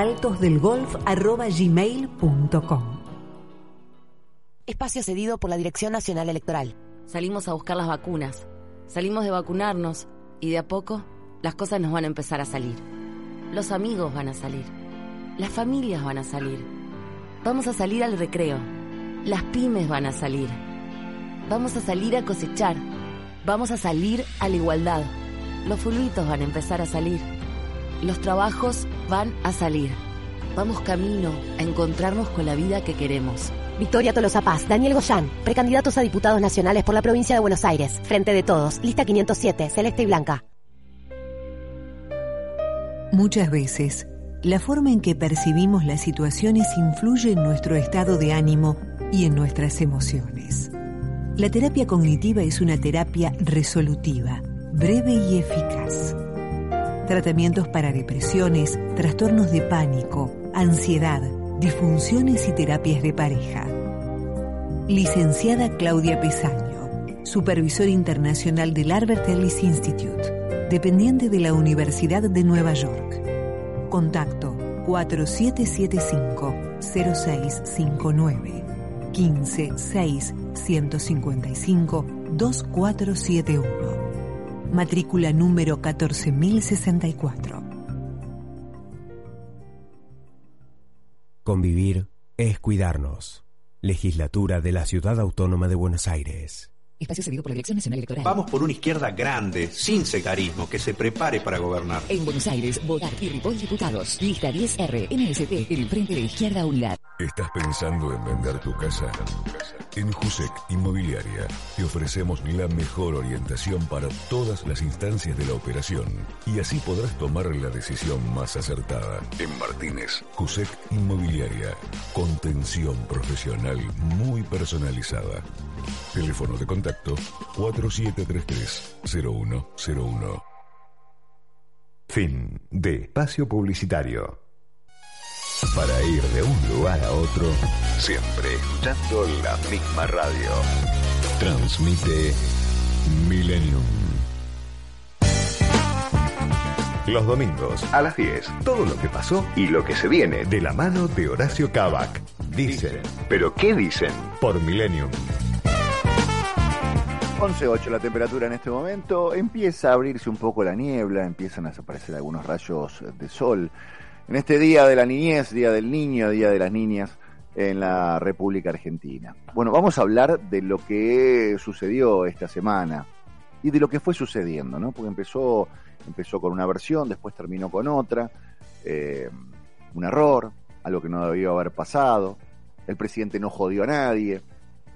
altosdelgolf@gmail.com. Espacio cedido por la Dirección Nacional Electoral. Salimos a buscar las vacunas, salimos de vacunarnos y de a poco las cosas nos van a empezar a salir. Los amigos van a salir, las familias van a salir. Vamos a salir al recreo, las pymes van a salir. Vamos a salir a cosechar, vamos a salir a la igualdad. Los fulbitos van a empezar a salir. Los trabajos van a salir. Vamos camino a encontrarnos con la vida que queremos. Victoria Tolosa Paz, Daniel Goyán, precandidatos a diputados nacionales por la provincia de Buenos Aires. Frente de todos, lista 507, celeste y blanca. Muchas veces, la forma en que percibimos las situaciones influye en nuestro estado de ánimo y en nuestras emociones. La terapia cognitiva es una terapia resolutiva, breve y eficaz. Tratamientos para depresiones, trastornos de pánico, ansiedad, disfunciones y terapias de pareja. Licenciada Claudia Pesaño, supervisor internacional del Albert Ellis Institute, dependiente de la Universidad de Nueva York. Contacto 4775-0659 15 6 155 2471. Matrícula número 14064. Convivir es cuidarnos. Legislatura de la Ciudad Autónoma de Buenos Aires. Espacio cedido por la Dirección Nacional Electoral. Vamos por una izquierda grande, sin secarismo, que se prepare para gobernar. En Buenos Aires, votar y Ripoll Diputados. Lista 10R, NSP, el Frente de Izquierda Unidad. ¿Estás pensando en vender tu casa? En Jusec Inmobiliaria te ofrecemos la mejor orientación para todas las instancias de la operación y así podrás tomar la decisión más acertada. En Martínez, Jusec Inmobiliaria, contención profesional muy personalizada. Teléfono de contacto 4733-0101. Fin de espacio publicitario. Para ir de un lugar a otro, siempre escuchando la misma radio. Transmite Millennium. Los domingos a las 10, todo lo que pasó y lo que se viene de la mano de Horacio Cabac. Dicen, pero ¿qué dicen? Por Millennium. 11.8 la temperatura en este momento. Empieza a abrirse un poco la niebla, empiezan a aparecer algunos rayos de sol. En este día de la niñez, día del niño, día de las niñas, en la República Argentina. Bueno, vamos a hablar de lo que sucedió esta semana y de lo que fue sucediendo, ¿no? Porque empezó, empezó con una versión, después terminó con otra, eh, un error, algo que no debió haber pasado, el presidente no jodió a nadie,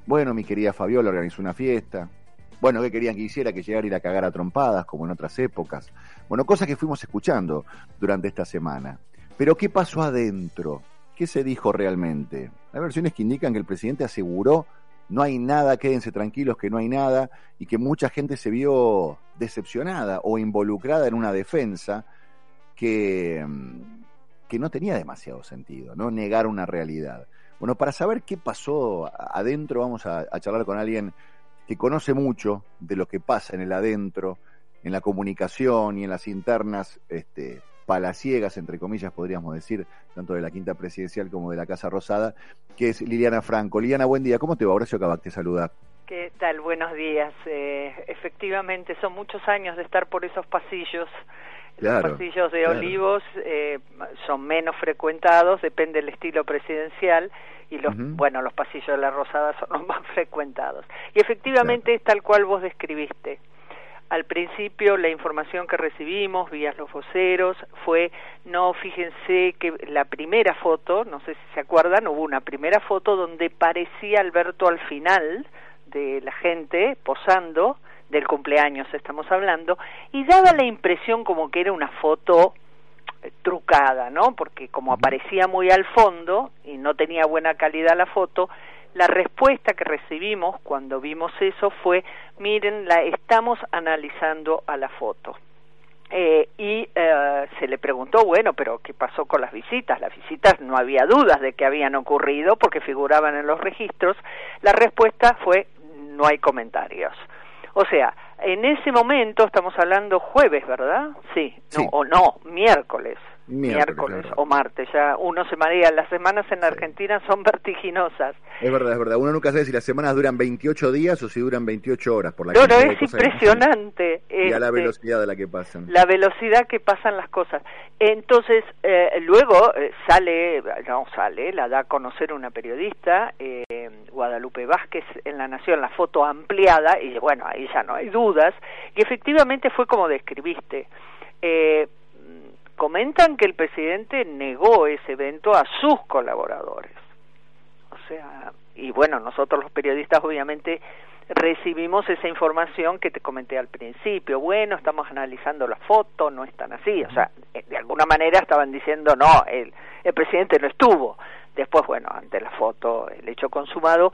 bueno, mi querida Fabiola organizó una fiesta, bueno, ¿qué querían que hiciera? Que llegara a ir a cagar a trompadas, como en otras épocas. Bueno, cosas que fuimos escuchando durante esta semana. Pero ¿qué pasó adentro? ¿Qué se dijo realmente? Hay versiones que indican que el presidente aseguró no hay nada, quédense tranquilos que no hay nada, y que mucha gente se vio decepcionada o involucrada en una defensa que, mm, que no tenía demasiado sentido, ¿no? Negar una realidad. Bueno, para saber qué pasó adentro, vamos a charlar con alguien que conoce mucho de lo que pasa en el adentro, en la comunicación y en las internas este, palaciegas, entre comillas, podríamos decir, tanto de la Quinta Presidencial como de la Casa Rosada, que es Liliana Franco. Liliana, buen día. ¿Cómo te va? Horacio Cabac te saluda. ¿Qué tal? Buenos días. Eh, efectivamente, son muchos años de estar por esos pasillos. Claro, Los pasillos de claro. Olivos eh, son menos frecuentados, depende del estilo presidencial, y los, bueno, los pasillos de la Rosada son los más frecuentados. Y efectivamente es tal cual vos describiste. Al principio la información que recibimos vía los voceros fue, no, fíjense que la primera foto, no sé si se acuerdan, hubo una primera foto donde parecía Alberto al final de la gente posando, del cumpleaños estamos hablando, y daba la impresión como que era una foto eh, trucada, ¿no? Porque como aparecía muy al fondo y no tenía buena calidad la foto, la respuesta que recibimos cuando vimos eso fue, miren, la estamos analizando a la foto. Eh, y eh, se le preguntó, bueno, pero ¿qué pasó con las visitas? Las visitas no había dudas de que habían ocurrido porque figuraban en los registros. La respuesta fue, no hay comentarios. O sea, en ese momento, estamos hablando jueves, ¿verdad? Sí, no, Sí. o no, miércoles. Miércoles, claro. o martes, ya uno se marea. Las semanas en Argentina son vertiginosas. Es verdad, es verdad. Uno nunca sabe si las semanas duran 28 días o si duran 28 horas por la No, no, es que impresionante. Y a la este, velocidad a la que pasan. la velocidad que pasan las cosas. Entonces, eh, luego eh, sale, no sale, la da a conocer una periodista, eh, Guadalupe Vázquez, en La Nación, la foto ampliada, y bueno, ahí ya no hay dudas, y efectivamente fue como describiste. Eh, comentan que el presidente negó ese evento a sus colaboradores. O sea, y bueno, nosotros los periodistas obviamente recibimos esa información que te comenté al principio. Bueno, estamos analizando la foto, no es tan así. O sea, eh, de alguna manera estaban diciendo, no, el, el presidente no estuvo. Después, bueno, ante la foto, el hecho consumado.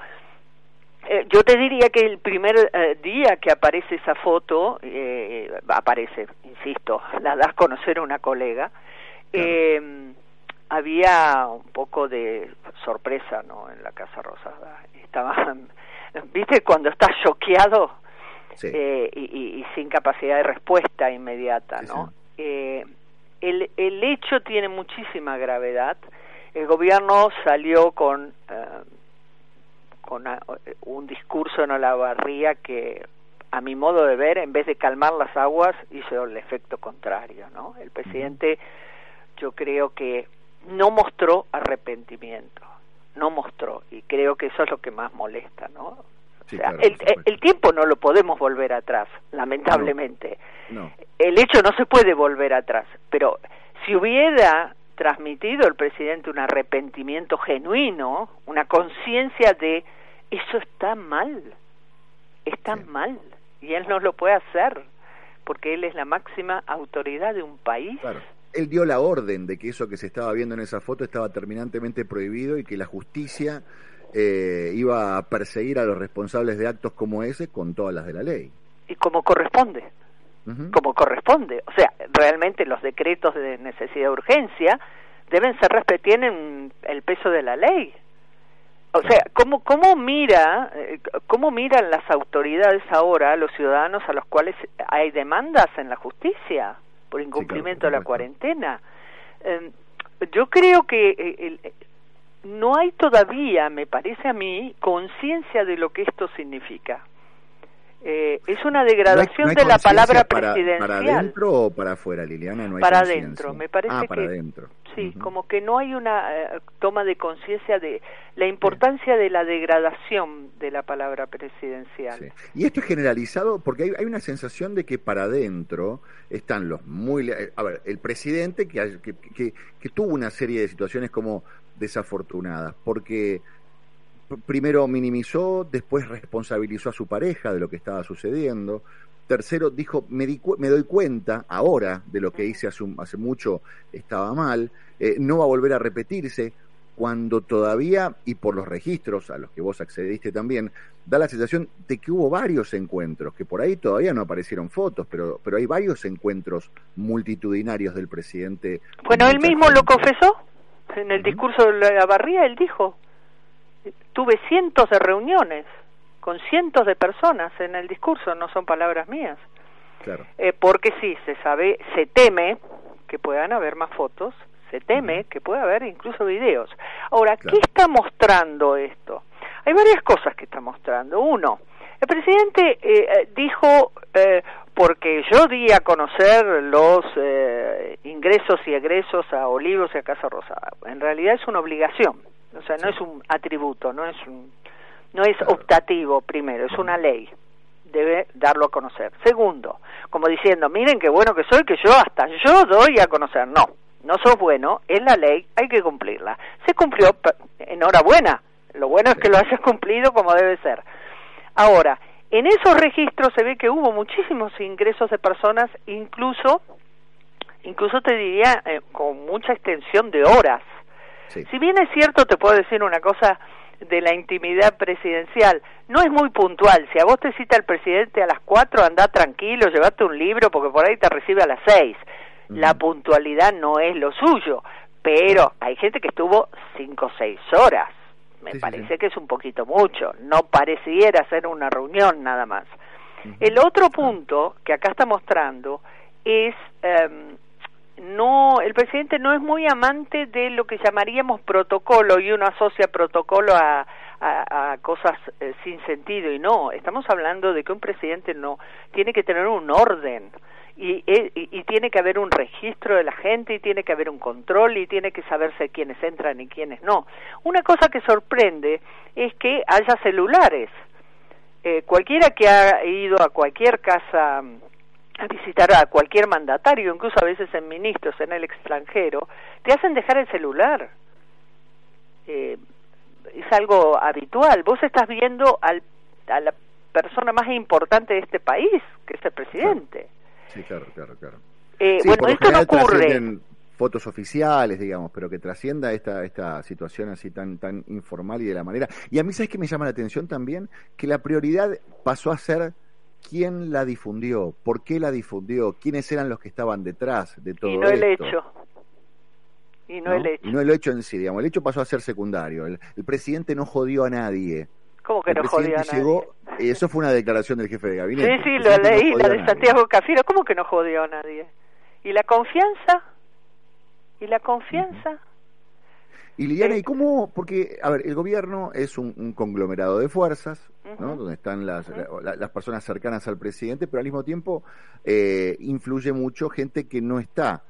Eh, yo te diría que el primer eh, día que aparece esa foto, eh, aparece, insisto, la da a conocer una colega, eh, había un poco de sorpresa ¿no? en la Casa Rosada. Estaban, ¿viste? Cuando estás choqueado eh, y, y- y sin capacidad de respuesta inmediata, ¿no? Eh, el, el hecho tiene muchísima gravedad. El gobierno salió con, eh, con a- un discurso en Olavarría que, a mi modo de ver, en vez de calmar las aguas, hizo el efecto contrario, ¿no? El presidente, yo creo que no mostró arrepentimiento, no mostró, y creo que eso es lo que más molesta, ¿no? Sí, O sea, claro, el, el tiempo no lo podemos volver atrás, lamentablemente. No. El hecho no se puede volver atrás, pero si hubiera transmitido el presidente un arrepentimiento genuino, una conciencia de eso está mal, está mal, y él no lo puede hacer, porque él es la máxima autoridad de un país. Claro. Él dio la orden de que eso que se estaba viendo en esa foto estaba terminantemente prohibido y que la justicia eh, iba a perseguir a los responsables de actos como ese con todas las de la ley. y como corresponde, como corresponde. O sea, realmente los decretos de necesidad de urgencia deben ser respe- tienen el peso de la ley. O sea, ¿cómo, cómo mira, eh, cómo miran las autoridades ahora a los ciudadanos a los cuales hay demandas en la justicia por incumplimiento de la cuarentena? Eh, yo creo que eh, el- no hay todavía, me parece a mí, conciencia de lo que esto significa. Eh, es una ¿No hay- degradación no hay de la palabra para, presidencial. ¿Para adentro o para afuera, Liliana? No hay Para adentro, me parece ah, para que-. Sí, como que no hay una eh, toma de conciencia de la importancia de la degradación de la palabra presidencial. Y esto es generalizado porque hay, hay una sensación de que para adentro están los muy... A ver, el presidente que, que, que- que tuvo una serie de situaciones como desafortunadas, porque primero minimizó, después responsabilizó a su pareja de lo que estaba sucediendo. Tercero, dijo, me, di me doy cuenta ahora de lo que hice hace, hace mucho estaba mal, eh, no va a volver a repetirse, cuando todavía, y por los registros a los que vos accediste también, da la sensación de que hubo varios encuentros, que por ahí todavía no aparecieron fotos, pero, pero hay varios encuentros multitudinarios del presidente. Bueno, él mismo lo confesó en el discurso de la Barría, él dijo, tuve cientos de reuniones con cientos de personas en el discurso, no son palabras mías. Claro. Eh, porque sí, se sabe, se teme que puedan haber más fotos, se teme que pueda haber incluso videos. Ahora, ¿qué está mostrando esto? Hay varias cosas que está mostrando. Uno, el presidente eh, eh, dijo, eh, porque yo di a conocer los eh, ingresos y egresos a Olivos y a Casa Rosada. En realidad es una obligación, o sea, no es un atributo, no es un, no es optativo primero, es una ley debe darlo a conocer. Segundo, como diciendo, miren qué bueno que soy, que yo hasta yo doy a conocer. No, no sos bueno, es la ley, hay que cumplirla. Se cumplió, enhorabuena. Lo bueno es que lo hayas cumplido como debe ser. Ahora, en esos registros se ve que hubo muchísimos ingresos de personas, incluso, incluso te diría, eh, con mucha extensión de horas. Si bien es cierto, te puedo decir una cosa de la intimidad presidencial, no es muy puntual. Si a vos te cita el presidente a las cuatro, anda tranquilo, llevate un libro porque por ahí te recibe a las seis. La puntualidad no es lo suyo, pero hay gente que estuvo cinco o seis horas. Me parece que es un poquito mucho. No pareciera ser una reunión nada más. El otro punto que acá está mostrando es em, no el presidente no es muy amante de lo que llamaríamos protocolo y uno asocia protocolo a, cosas eh, sin sentido y no estamos hablando de que un presidente no tiene que tener un orden y, eh, y, y tiene que haber un registro de la gente y tiene que haber un control y tiene que saberse quiénes entran y quiénes no. Una cosa que sorprende es que haya celulares. Eh, cualquiera que ha ido a cualquier casa a visitar a cualquier mandatario, incluso a veces en ministros en el extranjero, te hacen dejar el celular. Eh, es algo habitual. Vos estás viendo al, a la persona más importante de este país, que es el presidente. Sí, claro, claro, claro. Eh, Sí, bueno, por lo esto no ocurre. trascienden fotos oficiales, digamos, pero que trascienda esta, esta situación así tan, tan informal y de la manera. Y a mí, ¿sabes qué me llama la atención también? Que la prioridad pasó a ser quién la difundió, por qué la difundió, quiénes eran los que estaban detrás de todo Y no el esto. hecho. Y no, ¿no? el hecho. Y no el hecho en sí, digamos. El hecho pasó a ser secundario. El, el presidente no jodió a nadie. ¿Cómo que el no jodió a nadie? llegó, y eso fue una declaración del jefe de Sí, gabinete. sí, El lo no leí, jodió la de. Santiago Cafiero. ¿Cómo que no jodió a nadie? ¿Y la confianza? ¿Y la confianza? Y Liliana, ¿y cómo? Porque, a ver, el gobierno es un, un conglomerado de fuerzas, ¿no? Donde están las, la- las personas cercanas al presidente, pero al mismo tiempo eh, influye mucho gente que no está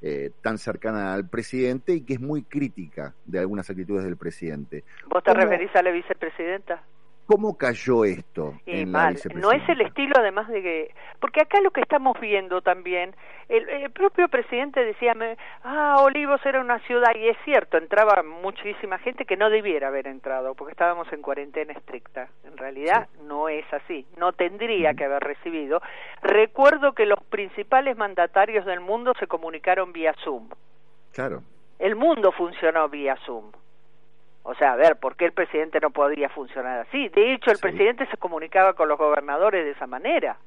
eh, tan cercana al presidente y que es muy crítica de algunas actitudes del presidente. ¿Vos te ¿Cómo- referís a la vicepresidenta? ¿Cómo cayó esto Y en la mal, no es el estilo además de que, porque acá lo que estamos viendo también, el, el propio presidente decía, me- ah, Olivos era una ciudad, y es cierto, entraba muchísima gente que no debiera haber entrado, porque estábamos en cuarentena estricta. En realidad no es así, no tendría que haber recibido. Recuerdo que los principales mandatarios del mundo se comunicaron vía Zoom. Claro. El mundo funcionó vía Zoom. O sea, a ver, ¿por qué el presidente no podría funcionar así? De hecho, el presidente se comunicaba con los gobernadores de esa manera.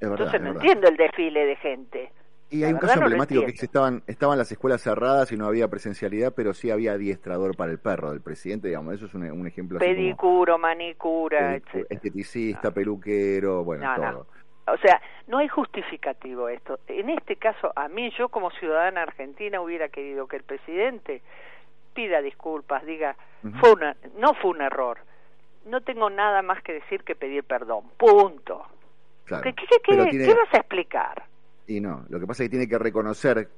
Es verdad, Entonces es no entiendo el desfile de gente. Y hay un caso no emblemático que estaban, estaban las escuelas cerradas y no había presencialidad, pero sí había adiestrador para el perro del presidente, digamos. Eso es un, un ejemplo como Pedicuro, manicura, etc. esteticista, peluquero, bueno, No, no. todo. O sea, no hay justificativo esto. En este caso, a mí, yo como ciudadana argentina hubiera querido que el presidente pida disculpas, diga, fue una, no fue un error. No tengo nada más que decir que pedir perdón. Punto. Claro. ¿Qué, qué, qué, Pero qué- tiene- qué vas a explicar? Y no, lo que pasa es que tiene que reconocer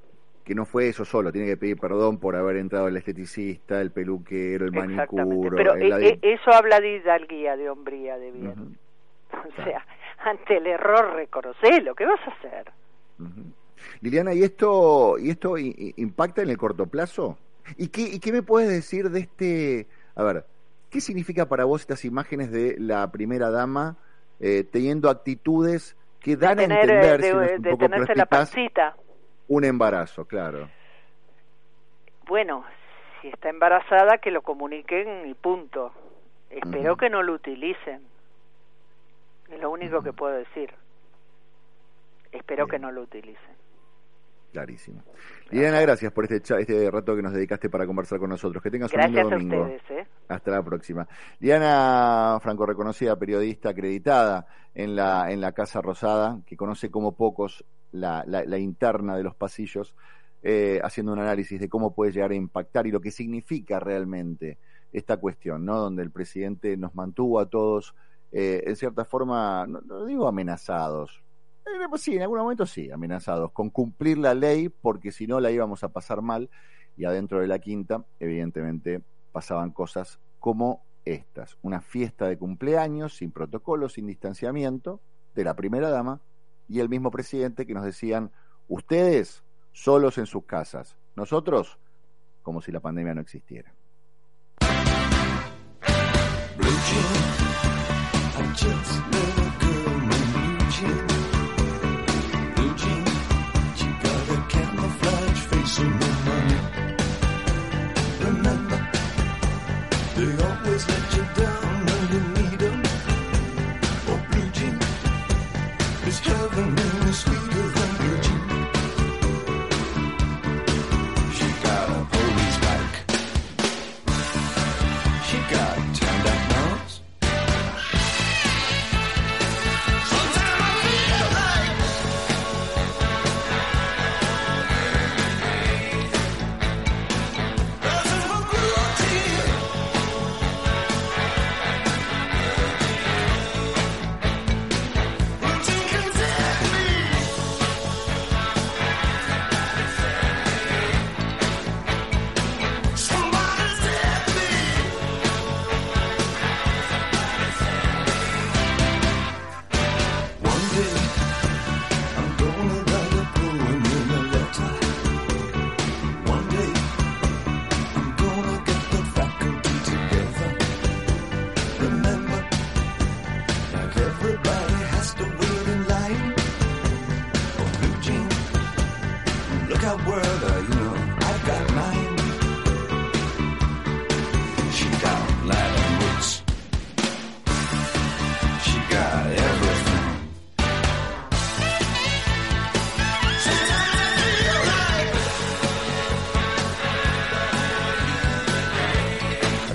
que no fue eso solo, tiene que pedir perdón por haber entrado el esteticista, el peluquero, el manicuro. Pero el eh, eh, eso habla de hidalguía, de hombría, de bien. O sea, ante el error reconocelo. ¿Qué vas a hacer? Liliana, ¿y esto, y esto impacta en el corto plazo? ¿Y qué, ¿Y qué me puedes decir de este... A ver, ¿qué significa para vos estas imágenes de la primera dama eh, teniendo actitudes que dan a Tener, eh, entender, de, si no es un de poco tenerse la pancita. un embarazo, claro? Bueno, si está embarazada, que lo comuniquen y punto. Espero que no lo utilicen. Es lo único que puedo decir. Espero que no lo utilicen. Clarísimo. Liliana, gracias por este, este rato que nos dedicaste para conversar con nosotros. Que tengas un lindo a domingo. ustedes. ¿eh? Hasta la próxima. Diana Franco, reconocida periodista acreditada en la, en la Casa Rosada, que conoce como pocos la, la- la interna de los pasillos, eh, haciendo un análisis de cómo puede llegar a impactar y lo que significa realmente esta cuestión, ¿no? Donde el presidente nos mantuvo a todos, eh, en cierta forma, no, no digo amenazados, sí, en algún momento sí, amenazados, con cumplir la ley, porque si no la íbamos a pasar mal, y adentro de la quinta, evidentemente, pasaban cosas como estas, una fiesta de cumpleaños sin protocolo, sin distanciamiento, de la primera dama y el mismo presidente que nos decían, ustedes solos en sus casas, nosotros como si la pandemia no existiera. Down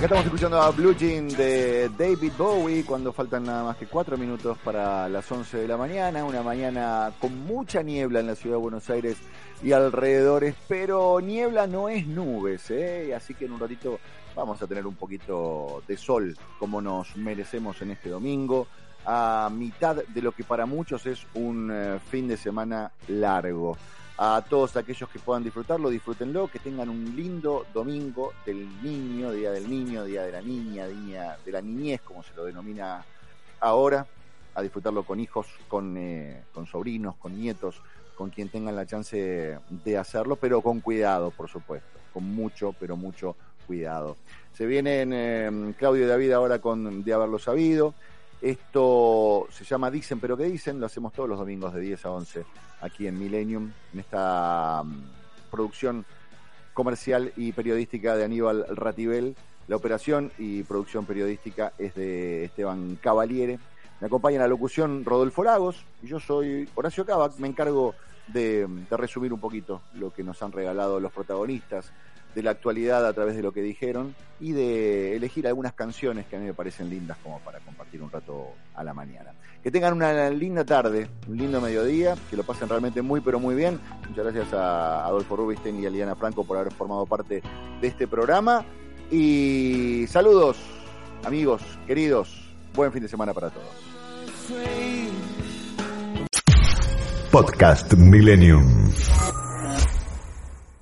estamos escuchando a Blue Jean de David Bowie cuando faltan nada más que cuatro minutos para las 11 de la mañana. Una mañana con mucha niebla en la ciudad de Buenos Aires y alrededores, pero niebla no es nubes, ¿eh? así que en un ratito vamos a tener un poquito de sol como nos merecemos en este domingo, a mitad de lo que para muchos es un eh, fin de semana largo. A todos aquellos que puedan disfrutarlo, disfrútenlo, que tengan un lindo domingo del niño, Día del Niño, Día de la Niña, Día de la Niñez, como se lo denomina ahora, a disfrutarlo con hijos, con, eh, con sobrinos, con nietos, con quien tengan la chance de hacerlo, pero con cuidado, por supuesto, con mucho, pero mucho cuidado. Se vienen eh, Claudio y David ahora con De haberlo sabido. Esto se llama Dicen, pero ¿qué dicen? Lo hacemos todos los domingos de 10 a 11 aquí en Millennium, en esta mm, producción comercial y periodística de Aníbal Ratibel. La operación y producción periodística es de Esteban Cavaliere. Me acompaña en la locución Rodolfo Lagos y yo soy Horacio Cavac. Me encargo de, resumir un poquito lo que nos han regalado los protagonistas de la actualidad a través de lo que dijeron y de elegir algunas canciones que a mí me parecen lindas como para compartir un rato a la mañana. Que tengan una linda tarde, un lindo mediodía, que lo pasen realmente muy pero muy bien. Muchas gracias a Adolfo Rubinstein y a Liliana Franco por haber formado parte de este programa. Y saludos, amigos, queridos. Buen fin de semana para todos. Podcast Millennium.